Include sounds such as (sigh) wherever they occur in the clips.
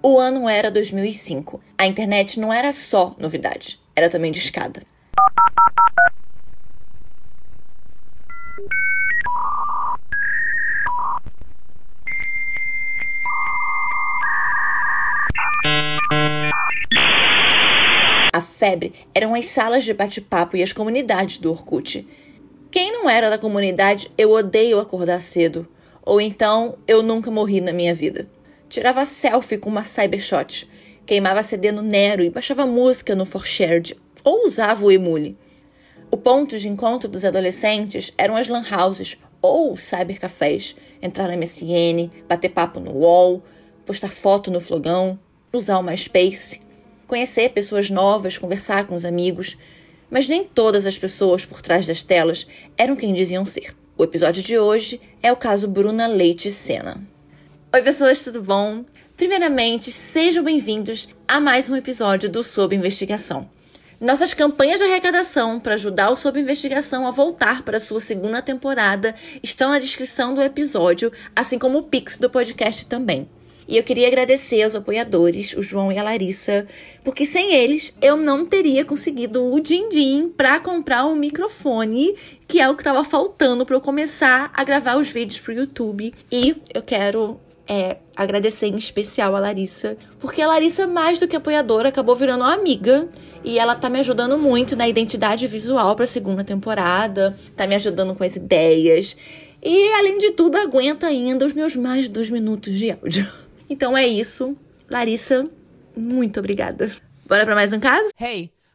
O ano era 2005. A internet não era só novidade, era também de escada. A febre eram as salas de bate-papo e as comunidades do Orkut. Quem não era da comunidade, eu odeio acordar cedo. Ou então, eu nunca morri na minha vida. Tirava selfie com uma cybershot, queimava CD no Nero e baixava música no ForShared, ou usava o Emule. O ponto de encontro dos adolescentes eram as lan houses ou cybercafés. Entrar na MSN, bater papo no UOL, postar foto no flogão, usar o MySpace, conhecer pessoas novas, conversar com os amigos. Mas nem todas as pessoas por trás das telas eram quem diziam ser. O episódio de hoje é o caso Bruna Leite Sena. Oi, pessoas, tudo bom? Primeiramente, sejam bem-vindos a mais um episódio do Sob Investigação. Nossas campanhas de arrecadação para ajudar o Sob Investigação a voltar para sua segunda temporada estão na descrição do episódio, assim como o Pix do podcast também. E eu queria agradecer aos apoiadores, o João e a Larissa, porque sem eles eu não teria conseguido o din-din para comprar um microfone, que é o que estava faltando para eu começar a gravar os vídeos para o YouTube. E eu quero é, agradecer em especial a Larissa, porque a Larissa, mais do que apoiadora, acabou virando uma amiga e ela tá me ajudando muito na identidade visual para a segunda temporada, tá me ajudando com as ideias. E além de tudo, aguenta ainda os meus mais dois minutos de áudio. (laughs) Então é isso. Larissa, muito obrigada. Bora para mais um caso? Hey,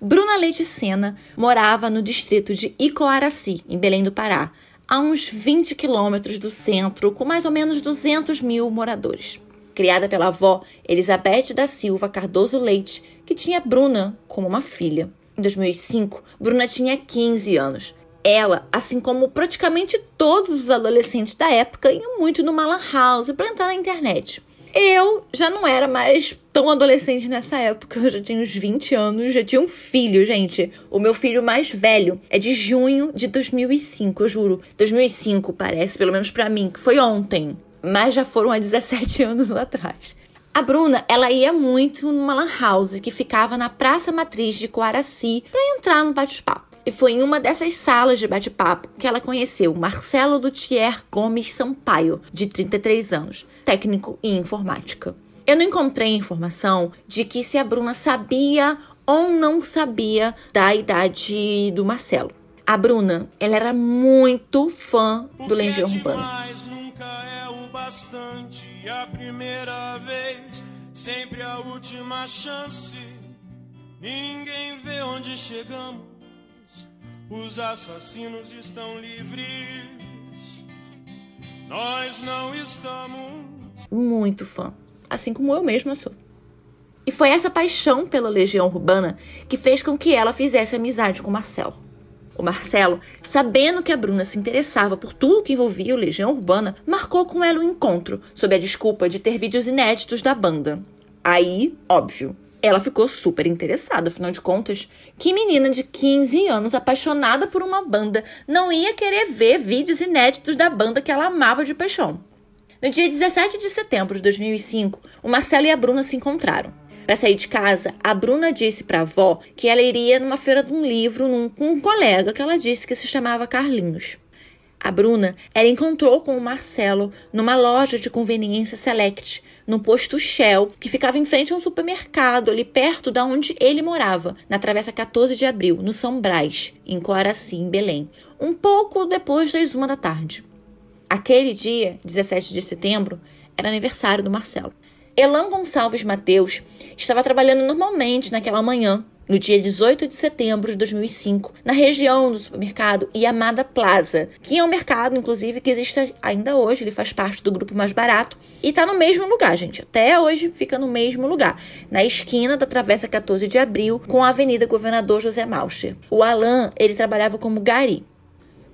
Bruna Leite Sena morava no distrito de Icoaraci, em Belém do Pará, a uns 20 quilômetros do centro, com mais ou menos 200 mil moradores criada pela avó Elizabeth da Silva Cardoso Leite, que tinha Bruna como uma filha. Em 2005, Bruna tinha 15 anos. Ela, assim como praticamente todos os adolescentes da época, iam muito no Malan House para entrar na internet. Eu já não era mais tão adolescente nessa época, eu já tinha uns 20 anos, já tinha um filho, gente. O meu filho mais velho é de junho de 2005, eu juro. 2005 parece, pelo menos para mim, que foi ontem mas já foram há 17 (laughs) anos atrás. A Bruna, ela ia muito numa lan house que ficava na Praça Matriz de Coaraci para entrar no bate-papo. E foi em uma dessas salas de bate-papo que ela conheceu Marcelo Luthier Gomes Sampaio, de 33 anos, técnico em informática. Eu não encontrei informação de que se a Bruna sabia ou não sabia da idade do Marcelo. A Bruna, ela era muito fã do Legião Urbana bastante a primeira vez, sempre a última chance. Ninguém vê onde chegamos, os assassinos estão livres. Nós não estamos. Muito fã, assim como eu mesma sou. E foi essa paixão pela Legião Urbana que fez com que ela fizesse amizade com Marcelo. O Marcelo, sabendo que a Bruna se interessava por tudo que envolvia o Legião Urbana, marcou com ela um encontro, sob a desculpa de ter vídeos inéditos da banda. Aí, óbvio, ela ficou super interessada, afinal de contas, que menina de 15 anos apaixonada por uma banda não ia querer ver vídeos inéditos da banda que ela amava de paixão. No dia 17 de setembro de 2005, o Marcelo e a Bruna se encontraram. Para sair de casa, a Bruna disse para a avó que ela iria numa feira de um livro num, com um colega que ela disse que se chamava Carlinhos. A Bruna, ela encontrou com o Marcelo numa loja de conveniência Select, no posto Shell, que ficava em frente a um supermercado ali perto da onde ele morava, na Travessa 14 de Abril, no São Brás, em Coaraci, em Belém, um pouco depois das uma da tarde. Aquele dia, 17 de setembro, era aniversário do Marcelo. Elan Gonçalves Mateus estava trabalhando normalmente naquela manhã no dia 18 de setembro de 2005, na região do supermercado Yamada Plaza, que é um mercado, inclusive, que existe ainda hoje, ele faz parte do grupo mais barato e tá no mesmo lugar, gente. Até hoje fica no mesmo lugar, na esquina da Travessa 14 de Abril com a Avenida Governador José Malcher. O Alan, ele trabalhava como gari.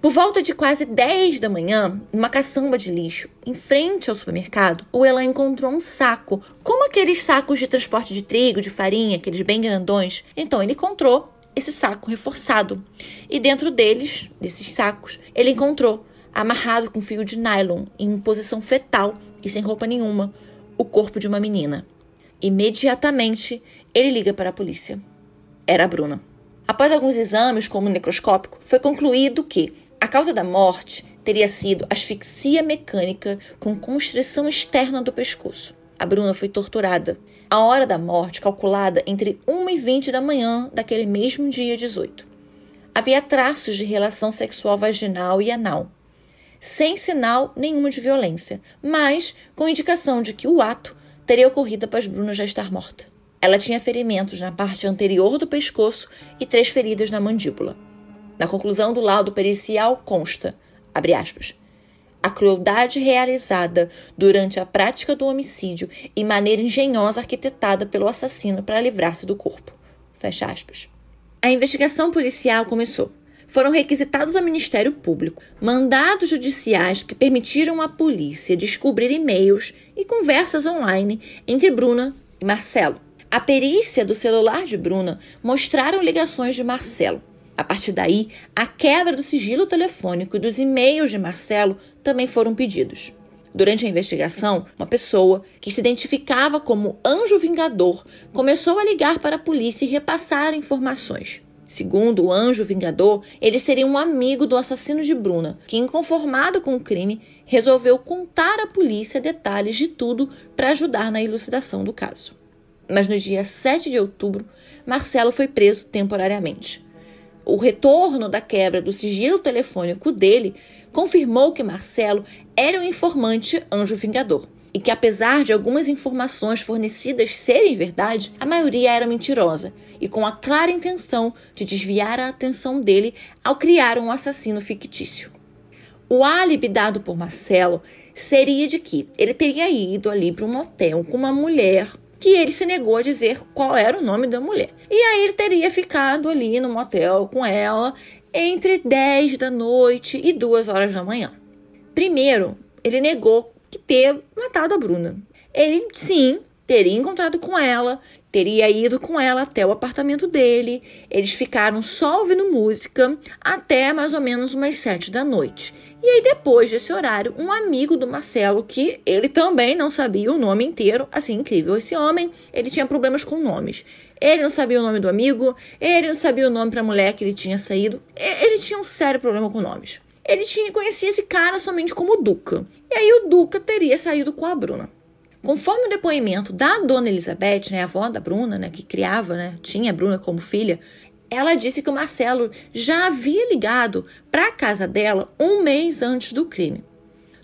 Por volta de quase 10 da manhã, numa caçamba de lixo, em frente ao supermercado, o Elan encontrou um saco, como aqueles sacos de transporte de trigo, de farinha, aqueles bem grandões. Então ele encontrou esse saco reforçado. E dentro deles, desses sacos, ele encontrou, amarrado com fio de nylon, em posição fetal e sem roupa nenhuma, o corpo de uma menina. Imediatamente, ele liga para a polícia. Era a Bruna. Após alguns exames, como o necroscópico, foi concluído que a causa da morte teria sido asfixia mecânica com constrição externa do pescoço. A Bruna foi torturada. A hora da morte calculada entre 1 e 20 da manhã daquele mesmo dia 18. Havia traços de relação sexual vaginal e anal, sem sinal nenhuma de violência, mas com indicação de que o ato teria ocorrido após Bruna já estar morta. Ela tinha ferimentos na parte anterior do pescoço e três feridas na mandíbula. Na conclusão do laudo pericial consta, abre aspas, a crueldade realizada durante a prática do homicídio e maneira engenhosa arquitetada pelo assassino para livrar-se do corpo. Fecha aspas. A investigação policial começou. Foram requisitados ao Ministério Público mandados judiciais que permitiram à polícia descobrir e-mails e conversas online entre Bruna e Marcelo. A perícia do celular de Bruna mostraram ligações de Marcelo. A partir daí, a quebra do sigilo telefônico e dos e-mails de Marcelo também foram pedidos. Durante a investigação, uma pessoa que se identificava como Anjo Vingador começou a ligar para a polícia e repassar informações. Segundo o Anjo Vingador, ele seria um amigo do assassino de Bruna, que, inconformado com o crime, resolveu contar à polícia detalhes de tudo para ajudar na elucidação do caso. Mas no dia 7 de outubro, Marcelo foi preso temporariamente o retorno da quebra do sigilo telefônico dele confirmou que Marcelo era um informante anjo vingador e que, apesar de algumas informações fornecidas serem verdade, a maioria era mentirosa e com a clara intenção de desviar a atenção dele ao criar um assassino fictício. O álibi dado por Marcelo seria de que ele teria ido ali para um motel com uma mulher que ele se negou a dizer qual era o nome da mulher. E aí ele teria ficado ali no motel com ela entre 10 da noite e 2 horas da manhã. Primeiro, ele negou que ter matado a Bruna. Ele sim teria encontrado com ela, teria ido com ela até o apartamento dele. Eles ficaram só ouvindo música até mais ou menos umas sete da noite. E aí, depois desse horário, um amigo do Marcelo, que ele também não sabia o nome inteiro, assim, incrível. Esse homem, ele tinha problemas com nomes. Ele não sabia o nome do amigo, ele não sabia o nome para a mulher que ele tinha saído. Ele tinha um sério problema com nomes. Ele tinha conhecia esse cara somente como Duca. E aí o Duca teria saído com a Bruna. Conforme o depoimento da dona Elizabeth, né, a avó da Bruna, né, que criava, né, tinha a Bruna como filha, ela disse que o Marcelo já havia ligado para a casa dela um mês antes do crime.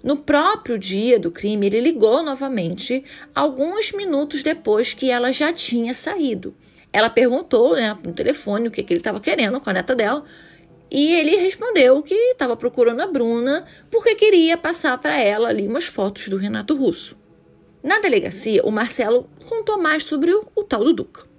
No próprio dia do crime, ele ligou novamente, alguns minutos depois que ela já tinha saído. Ela perguntou né, no telefone o que, que ele estava querendo com a neta dela. E ele respondeu que estava procurando a Bruna porque queria passar para ela ali umas fotos do Renato Russo. Na delegacia, o Marcelo contou mais sobre o, o tal do Duca.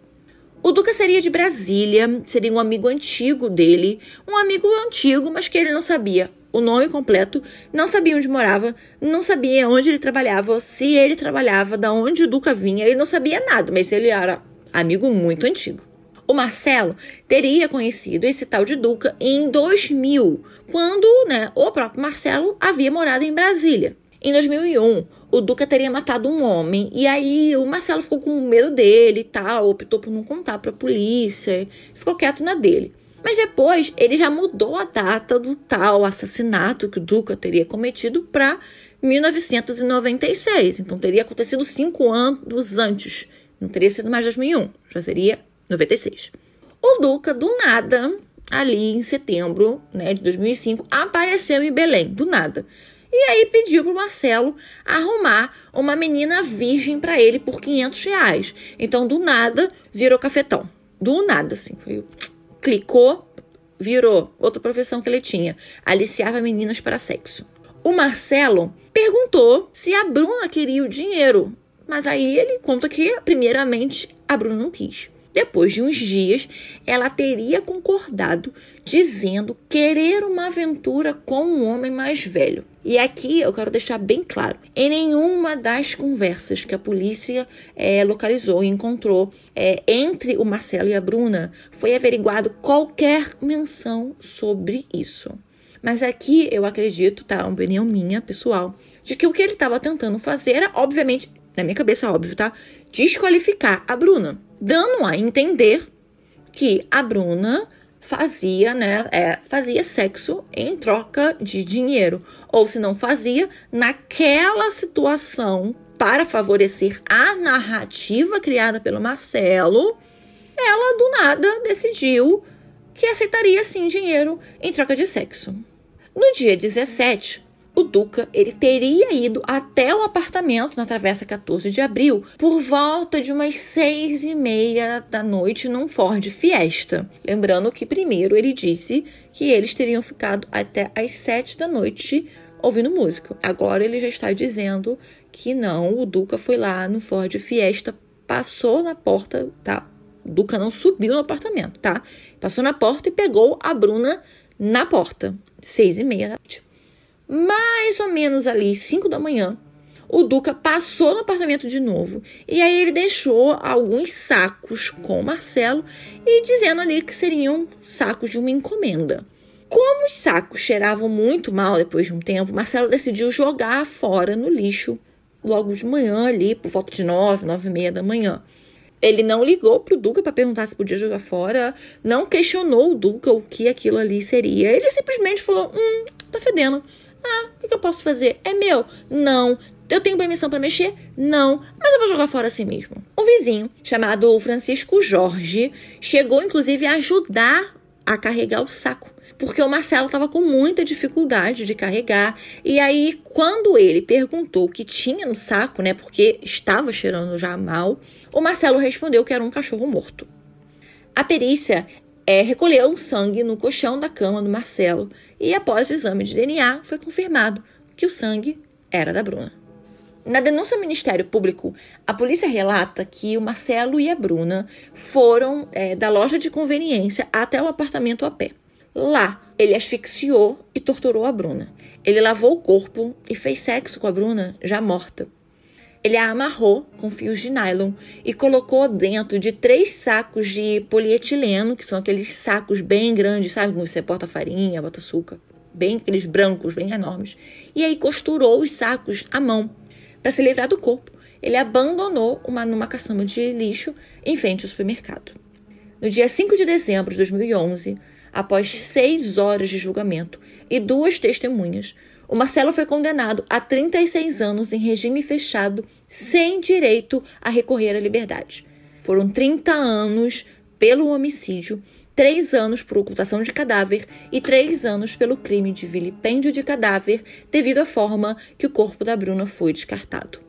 O Duca seria de Brasília, seria um amigo antigo dele, um amigo antigo, mas que ele não sabia o nome completo, não sabia onde morava, não sabia onde ele trabalhava, se ele trabalhava, da onde o Duca vinha, ele não sabia nada, mas ele era amigo muito antigo. O Marcelo teria conhecido esse tal de Duca em 2000, quando né, o próprio Marcelo havia morado em Brasília. Em 2001, o Duca teria matado um homem. E aí o Marcelo ficou com medo dele e tal, optou por não contar para a polícia, ficou quieto na dele. Mas depois ele já mudou a data do tal assassinato que o Duca teria cometido para 1996. Então teria acontecido cinco anos antes. Não teria sido mais 2001, já seria 96. O Duca, do nada, ali em setembro né, de 2005, apareceu em Belém, do nada. E aí pediu pro Marcelo arrumar uma menina virgem para ele por 500 reais. Então, do nada, virou cafetão. Do nada, assim. Foi, clicou, virou outra profissão que ele tinha. Aliciava meninas para sexo. O Marcelo perguntou se a Bruna queria o dinheiro. Mas aí ele conta que, primeiramente, a Bruna não quis. Depois de uns dias, ela teria concordado, dizendo querer uma aventura com um homem mais velho. E aqui eu quero deixar bem claro: em nenhuma das conversas que a polícia é, localizou e encontrou é, entre o Marcelo e a Bruna foi averiguado qualquer menção sobre isso. Mas aqui eu acredito, tá? Uma opinião minha, pessoal, de que o que ele estava tentando fazer era, obviamente, na minha cabeça, óbvio, tá? Desqualificar a Bruna dando a entender que a Bruna fazia, né, é, fazia sexo em troca de dinheiro, ou se não fazia, naquela situação para favorecer a narrativa criada pelo Marcelo, ela do nada decidiu que aceitaria sim dinheiro em troca de sexo. No dia 17, o Duca ele teria ido até o apartamento na Travessa 14 de Abril por volta de umas seis e meia da noite num Ford Fiesta. Lembrando que primeiro ele disse que eles teriam ficado até as sete da noite ouvindo música. Agora ele já está dizendo que não, o Duca foi lá no Ford Fiesta, passou na porta, tá? O Duca não subiu no apartamento, tá? Passou na porta e pegou a Bruna na porta. Seis e meia da noite mais ou menos ali, 5 da manhã, o Duca passou no apartamento de novo e aí ele deixou alguns sacos com o Marcelo e dizendo ali que seriam sacos de uma encomenda. Como os sacos cheiravam muito mal depois de um tempo, Marcelo decidiu jogar fora no lixo logo de manhã ali, por volta de nove, nove e meia da manhã. Ele não ligou pro Duca para perguntar se podia jogar fora, não questionou o Duca o que aquilo ali seria. Ele simplesmente falou: "Hum, tá fedendo". Ah, o que eu posso fazer? É meu? Não. Eu tenho permissão para mexer? Não, mas eu vou jogar fora assim mesmo. Um vizinho chamado Francisco Jorge chegou inclusive a ajudar a carregar o saco, porque o Marcelo estava com muita dificuldade de carregar. E aí, quando ele perguntou o que tinha no saco, né, porque estava cheirando já mal, o Marcelo respondeu que era um cachorro morto. A perícia é, recolheu sangue no colchão da cama do Marcelo e, após o exame de DNA, foi confirmado que o sangue era da Bruna. Na denúncia ao Ministério Público, a polícia relata que o Marcelo e a Bruna foram é, da loja de conveniência até o apartamento a pé. Lá, ele asfixiou e torturou a Bruna. Ele lavou o corpo e fez sexo com a Bruna já morta. Ele a amarrou com fios de nylon e colocou dentro de três sacos de polietileno, que são aqueles sacos bem grandes, sabe? Você bota farinha, bota açúcar. Bem aqueles brancos, bem enormes. E aí costurou os sacos à mão para se livrar do corpo. Ele abandonou uma numa caçamba de lixo em frente ao supermercado. No dia 5 de dezembro de 2011, após seis horas de julgamento e duas testemunhas, o Marcelo foi condenado a 36 anos em regime fechado, sem direito a recorrer à liberdade. Foram 30 anos pelo homicídio, 3 anos por ocultação de cadáver e 3 anos pelo crime de vilipêndio de cadáver, devido à forma que o corpo da Bruna foi descartado.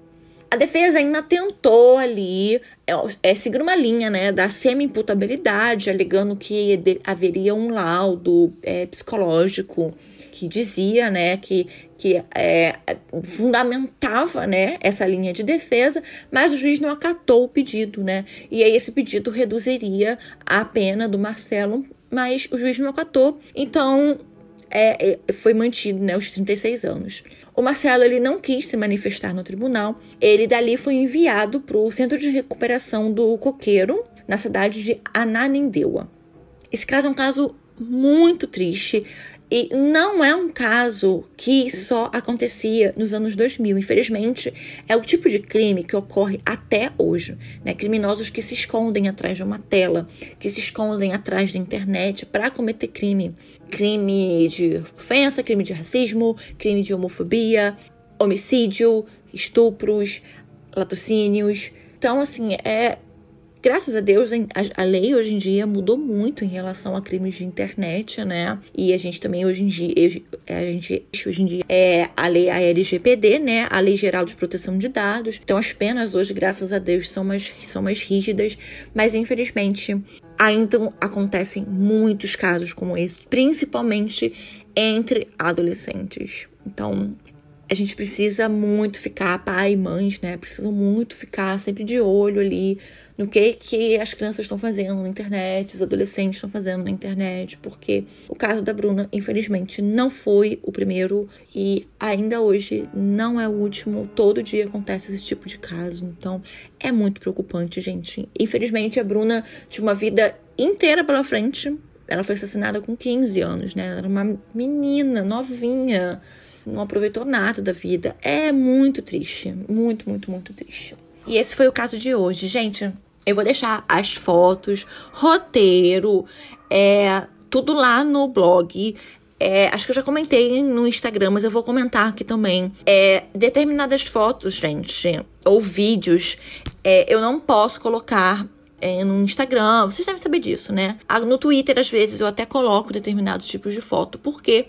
A defesa ainda tentou ali é, é, seguir uma linha né, da semi-imputabilidade, alegando que haveria um laudo é, psicológico que dizia, né, que, que é, fundamentava, né, essa linha de defesa, mas o juiz não acatou o pedido, né, e aí esse pedido reduziria a pena do Marcelo, mas o juiz não acatou, então é, é foi mantido, né, os 36 anos. O Marcelo ele não quis se manifestar no tribunal. Ele dali foi enviado para o Centro de Recuperação do Coqueiro, na cidade de Ananindeua. Esse caso é um caso muito triste. E não é um caso que só acontecia nos anos 2000. Infelizmente, é o tipo de crime que ocorre até hoje. Né? Criminosos que se escondem atrás de uma tela, que se escondem atrás da internet para cometer crime. Crime de ofensa, crime de racismo, crime de homofobia, homicídio, estupros, latrocínios. Então, assim, é, graças a Deus, a, lei hoje em dia mudou muito em relação a crimes de internet, né? E a gente também hoje em dia, a gente hoje em dia é a lei a LGPD, né? A Lei Geral de Proteção de Dados. Então as penas hoje, graças a Deus, são mais, são mais rígidas, mas infelizmente ainda acontecem muitos casos como esse, principalmente entre adolescentes. Então, a gente precisa muito ficar, pai e mães, né? Precisam muito ficar sempre de olho ali no que, que as crianças estão fazendo na internet, os adolescentes estão fazendo na internet, porque o caso da Bruna, infelizmente, não foi o primeiro e ainda hoje não é o último. Todo dia acontece esse tipo de caso, então é muito preocupante, gente. Infelizmente, a Bruna tinha uma vida inteira pela frente. Ela foi assassinada com 15 anos, né? Ela era uma menina novinha, não aproveitou nada da vida. É muito triste, muito, muito, muito triste. E esse foi o caso de hoje, gente. Eu vou deixar as fotos, roteiro, é, tudo lá no blog. É, acho que eu já comentei no Instagram, mas eu vou comentar aqui também. É, determinadas fotos, gente, ou vídeos, é, eu não posso colocar é, no Instagram. Vocês devem saber disso, né? Ah, no Twitter, às vezes, eu até coloco determinados tipos de foto, porque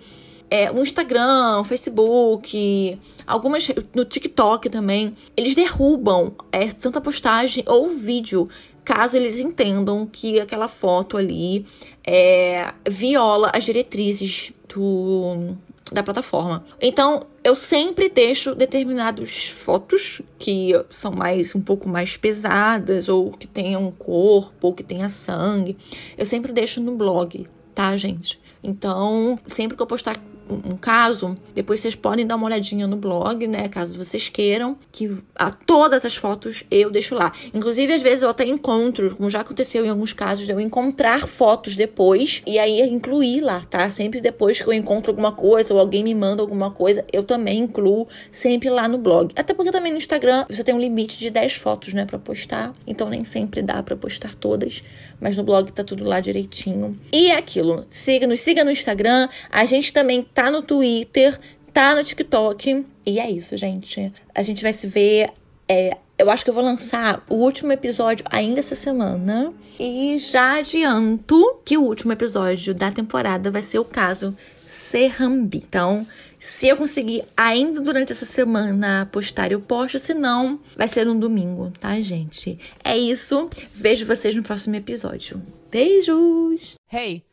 é, o Instagram, o Facebook, algumas no TikTok também, eles derrubam é, tanta postagem ou vídeo caso eles entendam que aquela foto ali é, viola as diretrizes do, da plataforma. Então, eu sempre deixo determinadas fotos que são mais um pouco mais pesadas ou que tenham corpo ou que tenha sangue. Eu sempre deixo no blog, tá, gente? Então, sempre que eu postar um caso, depois vocês podem dar uma olhadinha no blog, né? Caso vocês queiram, que a, todas as fotos eu deixo lá. Inclusive, às vezes eu até encontro, como já aconteceu em alguns casos, eu encontrar fotos depois e aí incluir lá, tá? Sempre depois que eu encontro alguma coisa ou alguém me manda alguma coisa, eu também incluo sempre lá no blog. Até porque também no Instagram você tem um limite de 10 fotos, né, para postar. Então nem sempre dá para postar todas, mas no blog tá tudo lá direitinho. E é aquilo, siga, nos siga no Instagram. A gente também tá no Twitter, tá no TikTok. E é isso, gente. A gente vai se ver. É, eu acho que eu vou lançar o último episódio ainda essa semana. E já adianto que o último episódio da temporada vai ser o caso Serrambi. Então, se eu conseguir ainda durante essa semana postar, eu posto. Se não, vai ser um domingo, tá, gente? É isso. Vejo vocês no próximo episódio. Beijos! Hey!